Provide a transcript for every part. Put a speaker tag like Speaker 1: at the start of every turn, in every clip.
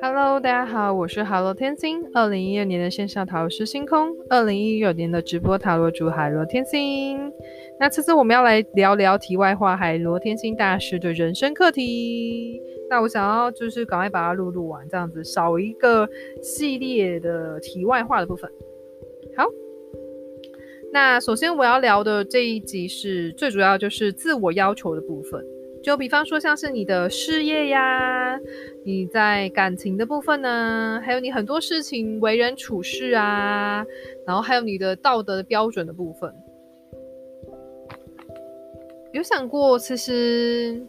Speaker 1: Hello，大家好，我是海螺天星。二零一二年的线上塔罗师星空，二零一六年的直播塔罗主海螺天星。那这次我们要来聊聊题外话，海螺天星大师的人生课题。那我想要就是赶快把它录录完，这样子少一个系列的题外话的部分。好，那首先我要聊的这一集是最主要就是自我要求的部分。就比方说像是你的事业呀，你在感情的部分呢，还有你很多事情为人处事啊，然后还有你的道德的标准的部分。有想过，其实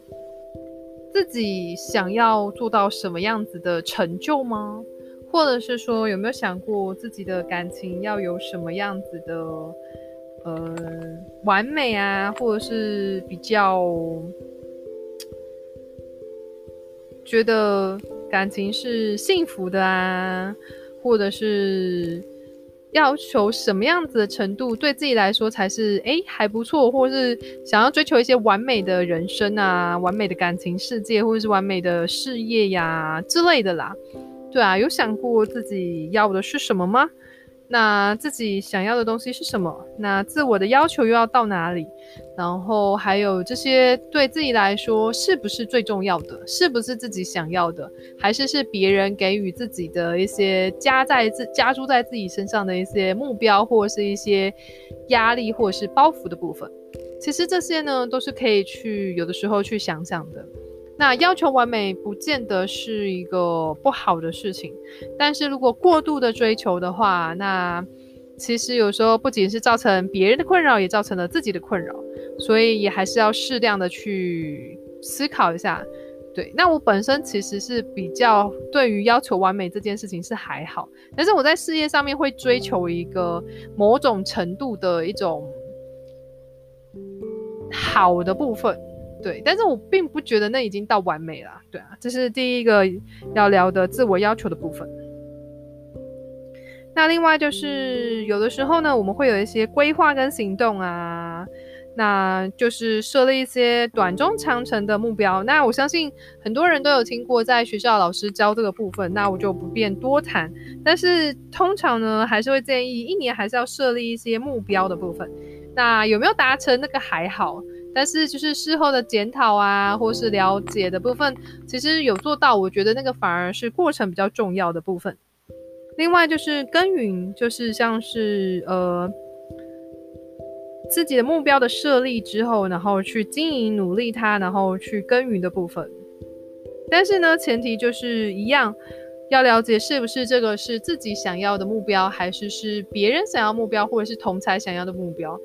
Speaker 1: 自己想要做到什么样子的成就吗？或者是说，有没有想过自己的感情要有什么样子的呃完美啊，或者是比较觉得感情是幸福的啊，或者是？要求什么样子的程度对自己来说才是诶还不错，或者是想要追求一些完美的人生啊，完美的感情世界，或者是完美的事业呀之类的啦。对啊，有想过自己要的是什么吗？那自己想要的东西是什么？那自我的要求又要到哪里？然后还有这些对自己来说是不是最重要的？是不是自己想要的？还是是别人给予自己的一些加在自加诸在自己身上的一些目标，或是一些压力，或者是包袱的部分？其实这些呢，都是可以去有的时候去想想的。那要求完美不见得是一个不好的事情，但是如果过度的追求的话，那其实有时候不仅是造成别人的困扰，也造成了自己的困扰，所以也还是要适量的去思考一下。对，那我本身其实是比较对于要求完美这件事情是还好，但是我在事业上面会追求一个某种程度的一种好的部分。对，但是我并不觉得那已经到完美了。对啊，这是第一个要聊的自我要求的部分。那另外就是有的时候呢，我们会有一些规划跟行动啊，那就是设立一些短中长程的目标。那我相信很多人都有听过，在学校老师教这个部分，那我就不便多谈。但是通常呢，还是会建议一年还是要设立一些目标的部分。那有没有达成那个还好。但是就是事后的检讨啊，或是了解的部分，其实有做到，我觉得那个反而是过程比较重要的部分。另外就是耕耘，就是像是呃自己的目标的设立之后，然后去经营努力它，然后去耕耘的部分。但是呢，前提就是一样，要了解是不是这个是自己想要的目标，还是是别人想要目标，或者是同才想要的目标。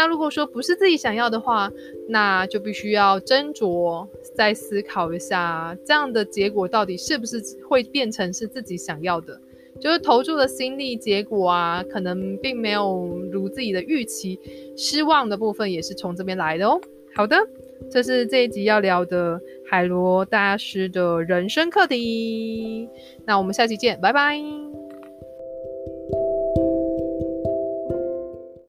Speaker 1: 那如果说不是自己想要的话，那就必须要斟酌，再思考一下，这样的结果到底是不是会变成是自己想要的？就是投注的心力，结果啊，可能并没有如自己的预期，失望的部分也是从这边来的哦。好的，这是这一集要聊的海螺大师的人生课题。那我们下期见，拜拜。